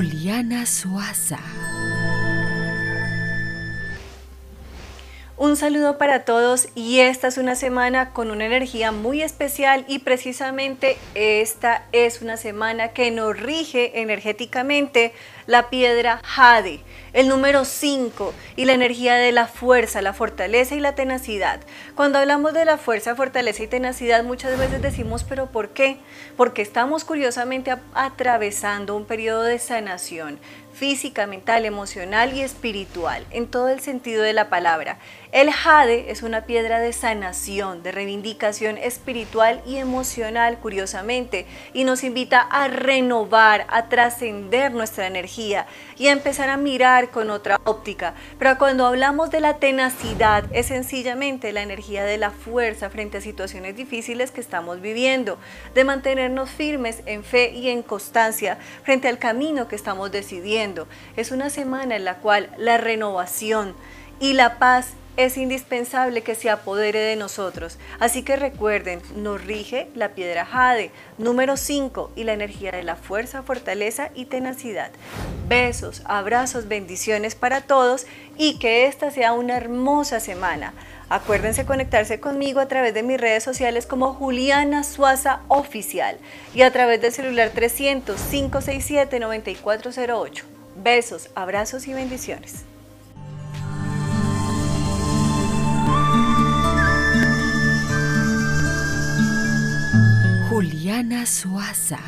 Juliana Suasa. Un saludo para todos y esta es una semana con una energía muy especial y precisamente esta es una semana que nos rige energéticamente la piedra Jade, el número 5 y la energía de la fuerza, la fortaleza y la tenacidad. Cuando hablamos de la fuerza, fortaleza y tenacidad muchas veces decimos, pero ¿por qué? Porque estamos curiosamente atravesando un periodo de sanación física, mental, emocional y espiritual, en todo el sentido de la palabra. El jade es una piedra de sanación, de reivindicación espiritual y emocional, curiosamente, y nos invita a renovar, a trascender nuestra energía y a empezar a mirar con otra óptica. Pero cuando hablamos de la tenacidad, es sencillamente la energía de la fuerza frente a situaciones difíciles que estamos viviendo, de mantenernos firmes en fe y en constancia frente al camino que estamos decidiendo. Es una semana en la cual la renovación y la paz es indispensable que se apodere de nosotros. Así que recuerden, nos rige la piedra jade, número 5, y la energía de la fuerza, fortaleza y tenacidad. Besos, abrazos, bendiciones para todos y que esta sea una hermosa semana. Acuérdense conectarse conmigo a través de mis redes sociales como Juliana Suaza Oficial y a través del celular 300 567 9408. Besos, abrazos y bendiciones. Juliana Suaza.